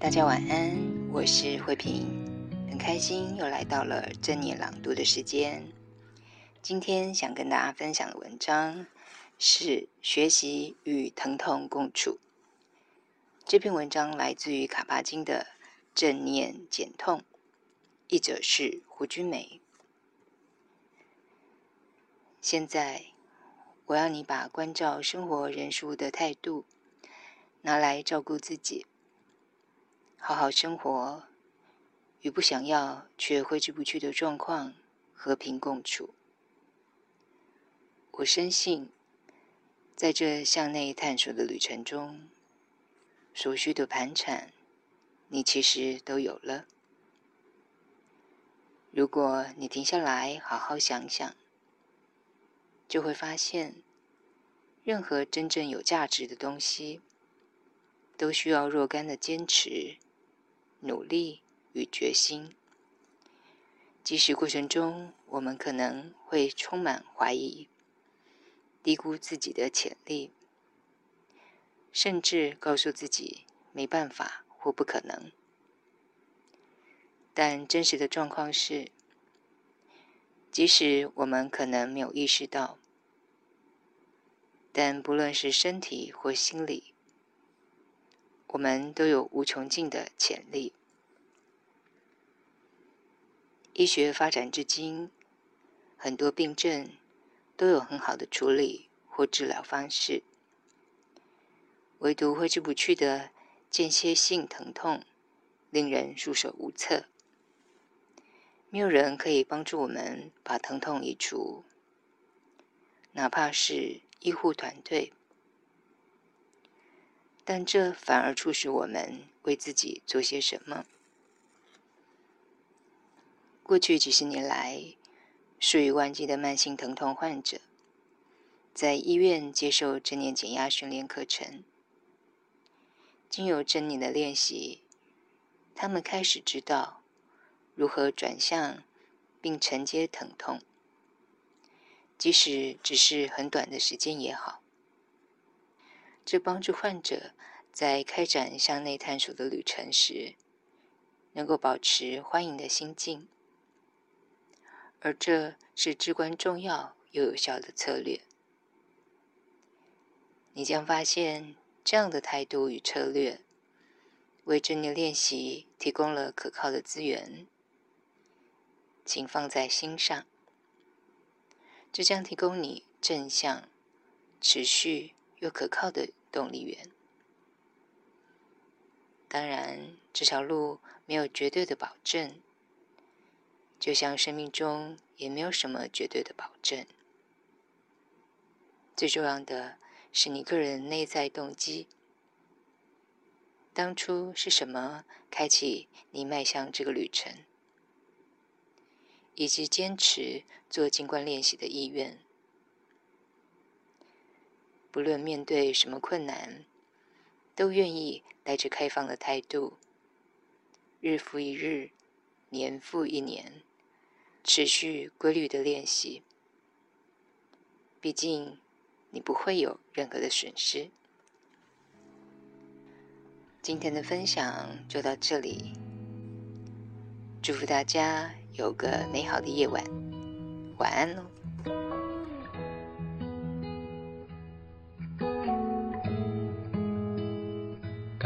大家晚安，我是慧萍，很开心又来到了正念朗读的时间。今天想跟大家分享的文章是学习与疼痛共处。这篇文章来自于卡巴金的《正念减痛》，译者是胡君梅。现在，我要你把关照生活人事物的态度拿来照顾自己。好好生活，与不想要却挥之不去的状况和平共处。我深信，在这向内探索的旅程中，所需的盘缠，你其实都有了。如果你停下来好好想想，就会发现，任何真正有价值的东西，都需要若干的坚持。努力与决心，即使过程中我们可能会充满怀疑，低估自己的潜力，甚至告诉自己没办法或不可能。但真实的状况是，即使我们可能没有意识到，但不论是身体或心理，我们都有无穷尽的潜力。医学发展至今，很多病症都有很好的处理或治疗方式，唯独挥之不去的间歇性疼痛，令人束手无策。没有人可以帮助我们把疼痛移除，哪怕是医护团队。但这反而促使我们为自己做些什么。过去几十年来，数以万计的慢性疼痛患者在医院接受正念减压训练课程，经由正念的练习，他们开始知道如何转向并承接疼痛，即使只是很短的时间也好。这帮助患者在开展向内探索的旅程时，能够保持欢迎的心境，而这是至关重要又有效的策略。你将发现，这样的态度与策略，为正念练习提供了可靠的资源，请放在心上。这将提供你正向、持续又可靠的动力源。当然，这条路没有绝对的保证，就像生命中也没有什么绝对的保证。最重要的是你个人内在动机。当初是什么开启你迈向这个旅程，以及坚持做静观练习的意愿？不论面对什么困难，都愿意带着开放的态度，日复一日，年复一年，持续规律的练习。毕竟，你不会有任何的损失。今天的分享就到这里，祝福大家有个美好的夜晚，晚安喽。